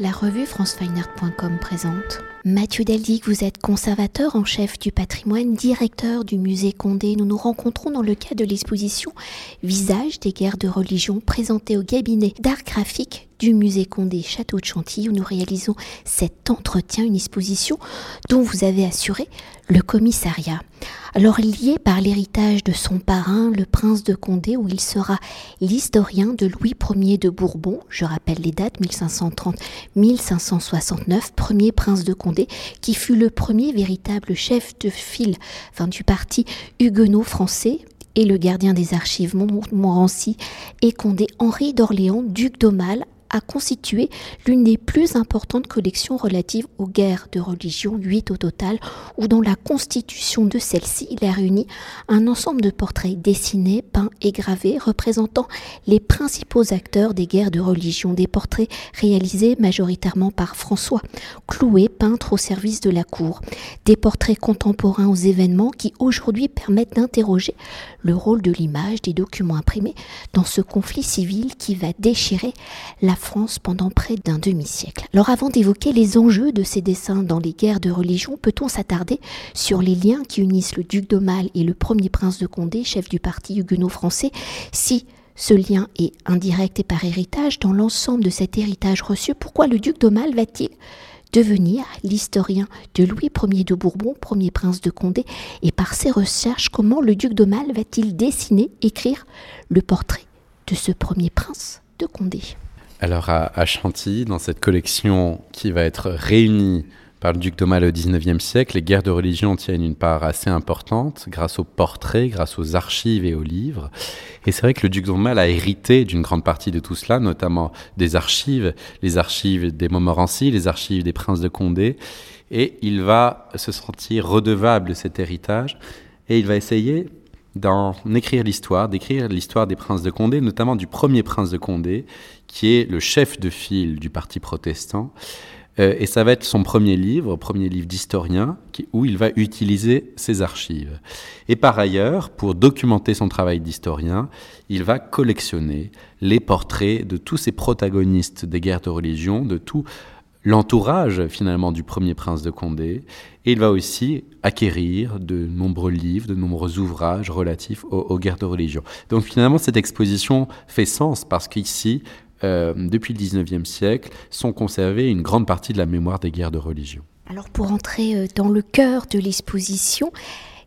La revue francefineart.com présente. Mathieu Deldic, vous êtes conservateur en chef du patrimoine, directeur du musée Condé. Nous nous rencontrons dans le cadre de l'exposition Visage des guerres de religion présentée au cabinet d'art graphique du musée Condé Château de Chantilly où nous réalisons cet entretien, une exposition dont vous avez assuré le commissariat. Alors lié par l'héritage de son parrain, le prince de Condé, où il sera l'historien de Louis Ier de Bourbon, je rappelle les dates 1530-1569, premier prince de Condé, qui fut le premier véritable chef de file du parti huguenot français et le gardien des archives Montmorency et Condé Henri d'Orléans, duc d'Aumale, a constitué l'une des plus importantes collections relatives aux guerres de religion, huit au total, où dans la constitution de celle-ci, il a réuni un ensemble de portraits dessinés, peints et gravés représentant les principaux acteurs des guerres de religion, des portraits réalisés majoritairement par François Clouet, peintre au service de la cour, des portraits contemporains aux événements qui aujourd'hui permettent d'interroger le rôle de l'image des documents imprimés dans ce conflit civil qui va déchirer la France pendant près d'un demi-siècle. Alors avant d'évoquer les enjeux de ces dessins dans les guerres de religion, peut-on s'attarder sur les liens qui unissent le duc d'Aumale et le premier prince de Condé, chef du parti huguenot français, si ce lien est indirect et par héritage, dans l'ensemble de cet héritage reçu, pourquoi le duc d'Aumale va-t-il devenir l'historien de Louis Ier de Bourbon, premier prince de Condé, et par ses recherches, comment le duc d'Aumale va-t-il dessiner, écrire le portrait de ce premier prince de Condé? Alors à, Chantilly, dans cette collection qui va être réunie par le duc d'Aumale au XIXe siècle, les guerres de religion tiennent une part assez importante grâce aux portraits, grâce aux archives et aux livres. Et c'est vrai que le duc d'Aumale a hérité d'une grande partie de tout cela, notamment des archives, les archives des Montmorency, les archives des princes de Condé. Et il va se sentir redevable de cet héritage et il va essayer d'en écrire l'histoire, d'écrire l'histoire des princes de Condé, notamment du premier prince de Condé, qui est le chef de file du parti protestant. Euh, et ça va être son premier livre, premier livre d'historien, où il va utiliser ses archives. Et par ailleurs, pour documenter son travail d'historien, il va collectionner les portraits de tous ces protagonistes des guerres de religion, de tout l'entourage finalement du premier prince de Condé, et il va aussi acquérir de nombreux livres, de nombreux ouvrages relatifs aux, guerres de religion. Donc finalement, cette exposition fait sens parce qu'ici, euh, depuis le 19e siècle, sont conservées une grande partie de la mémoire des guerres de religion. Alors pour entrer euh, dans le cœur de l'exposition,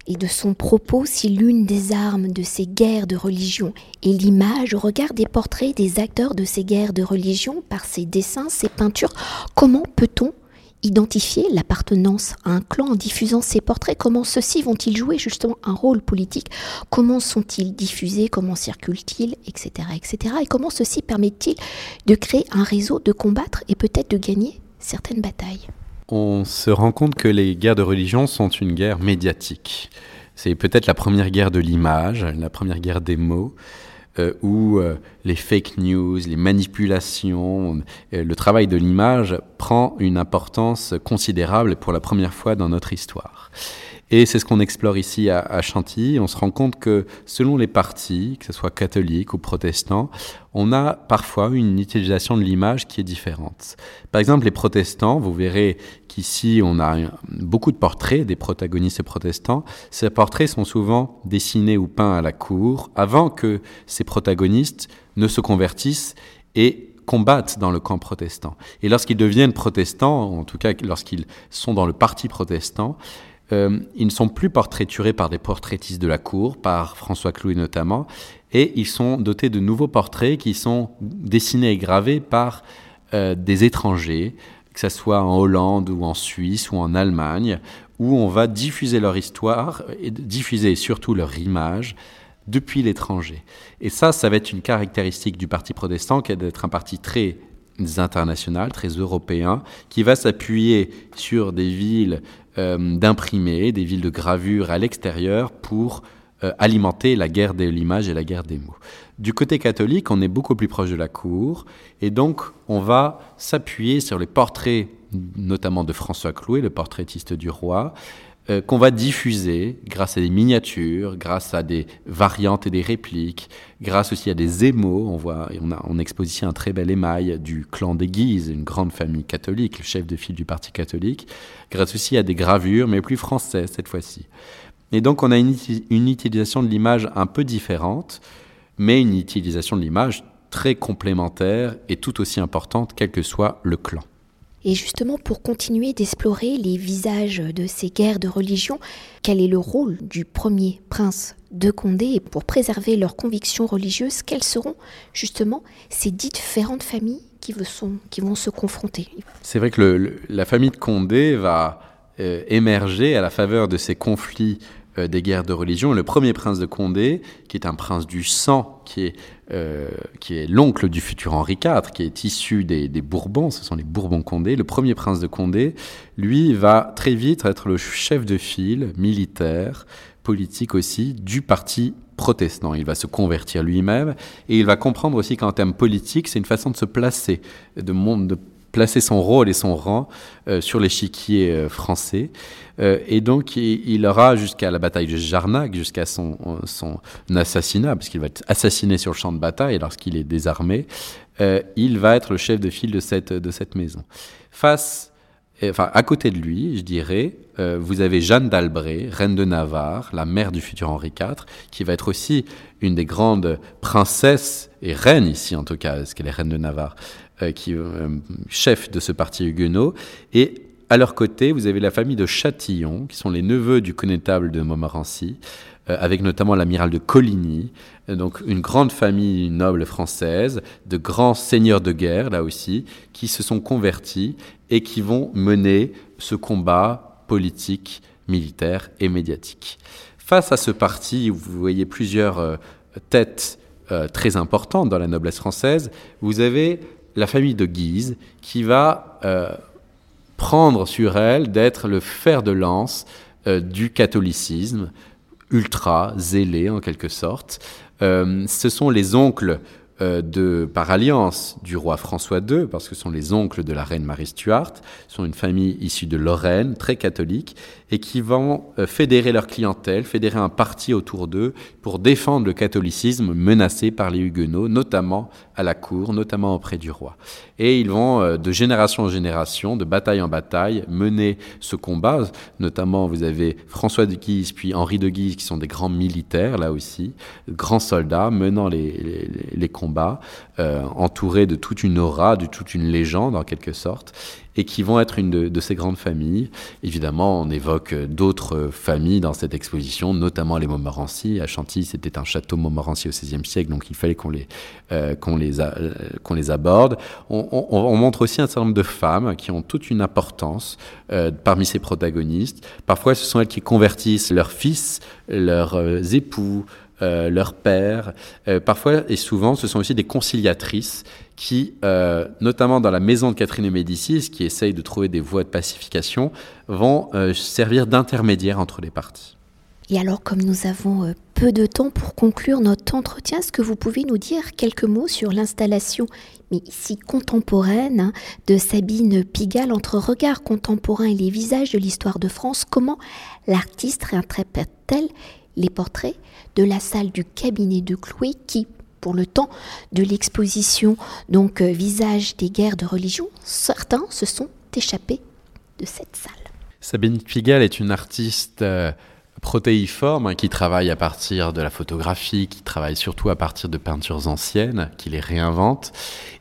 et de son propos si l'une des armes de ces guerres de religion est l'image au regard des portraits des acteurs de ces guerres de religion par ses dessins, ses peintures, comment peut-on identifier l'appartenance à un clan en diffusant ces portraits? Comment ceux-ci vont-ils jouer justement un rôle politique? Comment sont-ils diffusés? Comment circulent-ils? Etc. etc. Et comment ceci permet-il de créer un réseau, de combattre et peut-être de gagner certaines batailles? On se rend compte que les guerres de religion sont une guerre médiatique. C'est peut-être la première guerre de l'image, la première guerre des mots, euh, où euh, les fake news, les manipulations, euh, le travail de l'image prend une importance considérable pour la première fois dans notre histoire. Et c'est ce qu'on explore ici à, Chantilly. On se rend compte que selon les partis, que ce soit catholiques ou protestants, on a parfois une utilisation de l'image qui est différente. Par exemple, les protestants, vous verrez qu'ici on a beaucoup de portraits des protagonistes protestants. Ces portraits sont souvent dessinés ou peints à la cour avant que ces protagonistes ne se convertissent et combattent dans le camp protestant. Et lorsqu'ils deviennent protestants, en tout cas lorsqu'ils sont dans le parti protestant, euh, ils ne sont plus portraiturés par des portraitistes de la cour, par François Clouet notamment, et ils sont dotés de nouveaux portraits qui sont dessinés et gravés par euh, des étrangers, que ce soit en Hollande ou en Suisse ou en Allemagne, où on va diffuser leur histoire et diffuser surtout leur image depuis l'étranger. Et ça, ça va être une caractéristique du Parti protestant, qui est d'être un parti très international, très européen, qui va s'appuyer sur des villes euh, d'imprimés, des villes de gravure à l'extérieur pour euh, alimenter la guerre de l'image et la guerre des mots. Du côté catholique, on est beaucoup plus proche de la cour, et donc on va s'appuyer sur les portraits, notamment de François Clouet, le portraitiste du roi, euh, qu'on va diffuser grâce à des miniatures, grâce à des variantes et des répliques, grâce aussi à des émaux. On voit, on a en exposition un très bel émail du clan des Guises, une grande famille catholique, le chef de file du parti catholique, grâce aussi à des gravures, mais plus françaises cette fois-ci. Et donc on a une, une utilisation de l'image un peu différente, mais une utilisation de l'image très complémentaire et tout aussi importante, quel que soit le clan. Et justement, pour continuer d'explorer les visages de ces guerres de religion, quel est le rôle du premier prince de Condé pour préserver leurs convictions religieuses, quelles seront justement ces différentes familles qui, qui vont se confronter? C'est vrai que la famille de Condé va euh, émerger à la faveur de ces conflits euh, des guerres de religion. Le premier prince de Condé, qui est un prince du sang, qui est, euh, est l'oncle du futur Henri IV, qui est issu des, Bourbons, ce sont les Bourbons-Condé, le premier prince de Condé, lui va très vite être le chef de file militaire, politique aussi, du parti protestant. Il va se convertir lui-même et il va comprendre aussi qu'en termes politiques, c'est une façon de se placer, de, monde, de placer son rôle et son rang euh, sur l'échiquier euh, français. Euh, et donc, il, aura jusqu'à la bataille de Jarnac, jusqu'à son, assassinat, puisqu'il va être assassiné sur le champ de bataille lorsqu'il est désarmé, il va être le chef de file de cette, de cette maison. Face, enfin, à côté de lui, je dirais, vous avez Jeanne d'Albret, reine de Navarre, la mère du futur Henri IV, qui va être aussi une des grandes princesses et reines ici, en tout cas, parce qu'elle est reine de Navarre, qui est euh, chef de ce parti huguenot. Et à leur côté, vous avez la famille de Châtillon, qui sont les neveux du connétable de Montmorency, euh, avec notamment l'amiral de Coligny, donc une grande famille noble française, de grands seigneurs de guerre, là aussi, qui se sont convertis et qui vont mener ce combat politique, militaire et médiatique. Face à ce parti, vous voyez plusieurs têtes très importantes dans la noblesse française, vous avez la famille de Guise qui va euh, prendre sur elle d'être le fer de lance euh, du catholicisme, ultra zélé en quelque sorte. Euh, ce sont les oncles de, par alliance du roi François II, parce que ce sont les oncles de la reine Marie Stuart, sont une famille issue de Lorraine, très catholique, et qui vont euh, fédérer leur clientèle, fédérer un parti autour d'eux pour défendre le catholicisme menacé par les Huguenots, notamment à la cour, notamment auprès du roi. Et ils vont, euh, de génération en génération, de bataille en bataille, mener ce combat. Notamment, vous avez François de Guise, puis Henri de Guise, qui sont des grands militaires, là aussi, grands soldats, menant les combats euh, entourés de toute une aura, de toute une légende en quelque sorte, et qui vont être une de, ces grandes familles. Évidemment, on évoque d'autres familles dans cette exposition, notamment les Montmorency. À Chantilly, c'était un château Montmorency au XVIe siècle, donc il fallait qu'on les, euh, qu'on les, euh, qu'on les aborde. On, montre aussi un certain nombre de femmes qui ont toute une importance parmi ces protagonistes. Parfois, ce sont elles qui convertissent leurs fils, leurs époux, euh, leur père. Euh, parfois et souvent, ce sont aussi des conciliatrices qui, euh, notamment dans la maison de Catherine de Médicis, qui essayent de trouver des voies de pacification, vont servir d'intermédiaire entre les parties. Et alors, comme nous avons peu de temps pour conclure notre entretien, est-ce que vous pouvez nous dire quelques mots sur l'installation, mais ici contemporaine, hein, de Sabine Pigalle entre regard contemporain et les visages de l'histoire de France? Comment l'artiste réinterprète-t-elle les portraits de la salle du cabinet de Chloé qui, pour le temps de l'exposition, donc euh, visage des guerres de religion, certains se sont échappés de cette salle. Sabine Pigalle est une artiste euh, protéiforme hein, qui travaille à partir de la photographie, qui travaille surtout à partir de peintures anciennes, qui les réinvente,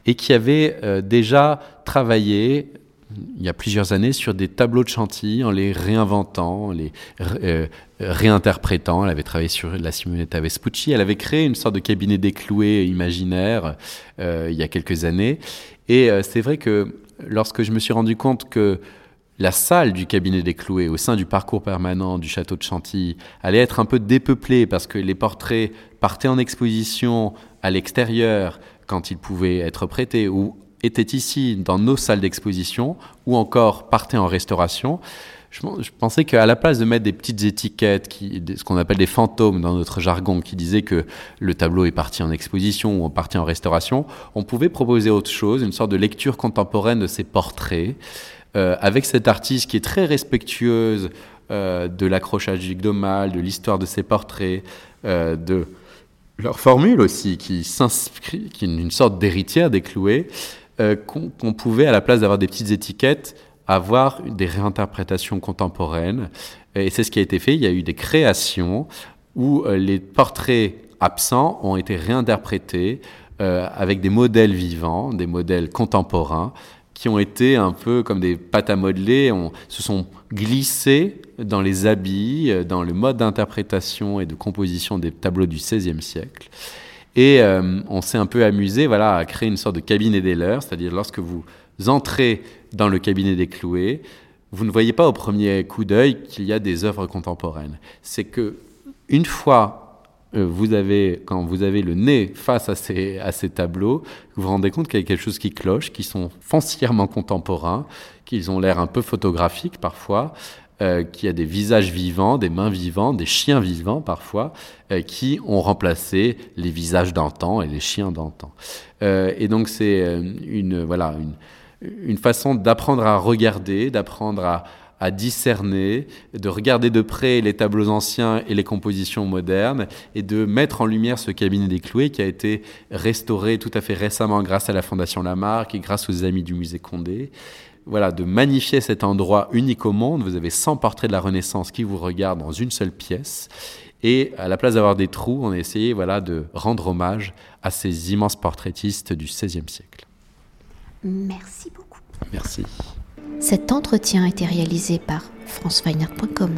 et qui avait euh, déjà travaillé il y a plusieurs années sur des tableaux de Chantilly en les réinventant, en les euh, réinterprétant. Elle avait travaillé sur la Simonetta Vespucci. Elle avait créé une sorte de cabinet décloué imaginaire euh, il y a quelques années. Et euh, c'est vrai que lorsque je me suis rendu compte que la salle du cabinet des cloués au sein du parcours permanent du château de Chantilly allait être un peu dépeuplée parce que les portraits partaient en exposition à l'extérieur quand ils pouvaient être prêtés ou étaient ici dans nos salles d'exposition ou encore partaient en restauration, je, pensais qu'à la place de mettre des petites étiquettes, ce qu'on appelle des fantômes dans notre jargon, qui disaient que le tableau est parti en exposition ou parti en restauration, on pouvait proposer autre chose, une sorte de lecture contemporaine de ces portraits, euh, avec cette artiste qui est très respectueuse de l'accrochage du de l'histoire de ces portraits, de leur formule aussi, qui s'inscrit, qui est une sorte d'héritière des cloués, qu'on pouvait, à la place d'avoir des petites étiquettes, avoir des réinterprétations contemporaines. Et c'est ce qui a été fait. Il y a eu des créations où euh, les portraits absents ont été réinterprétés euh, avec des modèles vivants, des modèles contemporains, qui ont été un peu comme des pâtes à modeler, se sont glissés dans les habits, euh, dans le mode d'interprétation et de composition des tableaux du XVIe siècle. Et on s'est un peu amusé voilà, à créer une sorte de cabinet des leurs, c'est-à-dire lorsque vous entrez dans le cabinet des cloués, vous ne voyez pas au premier coup d'œil qu'il y a des œuvres contemporaines. C'est que une fois euh, vous avez, quand vous avez le nez face à ces, à ces tableaux, vous vous rendez compte qu'il y a quelque chose qui cloche, qui sont foncièrement contemporains, qu'ils ont l'air un peu photographiques parfois, euh, qu'il y a des visages vivants, des mains vivantes, des chiens vivants parfois, euh, qui ont remplacé les visages d'antan et les chiens d'antan. et donc c'est une, voilà, une, une façon d'apprendre à regarder, d'apprendre à, discerner, de regarder de près les tableaux anciens et les compositions modernes, et de mettre en lumière ce cabinet des cloués qui a été restauré tout à fait récemment grâce à la Fondation Lamarck et grâce aux amis du musée Condé. Voilà, de magnifier cet endroit unique au monde. Vous avez 100 portraits de la Renaissance qui vous regardent dans une seule pièce. Et à la place d'avoir des trous, on a essayé voilà, de rendre hommage à ces immenses portraitistes du XVIe siècle. Merci beaucoup. Merci. Cet entretien a été réalisé par franceweiner.com.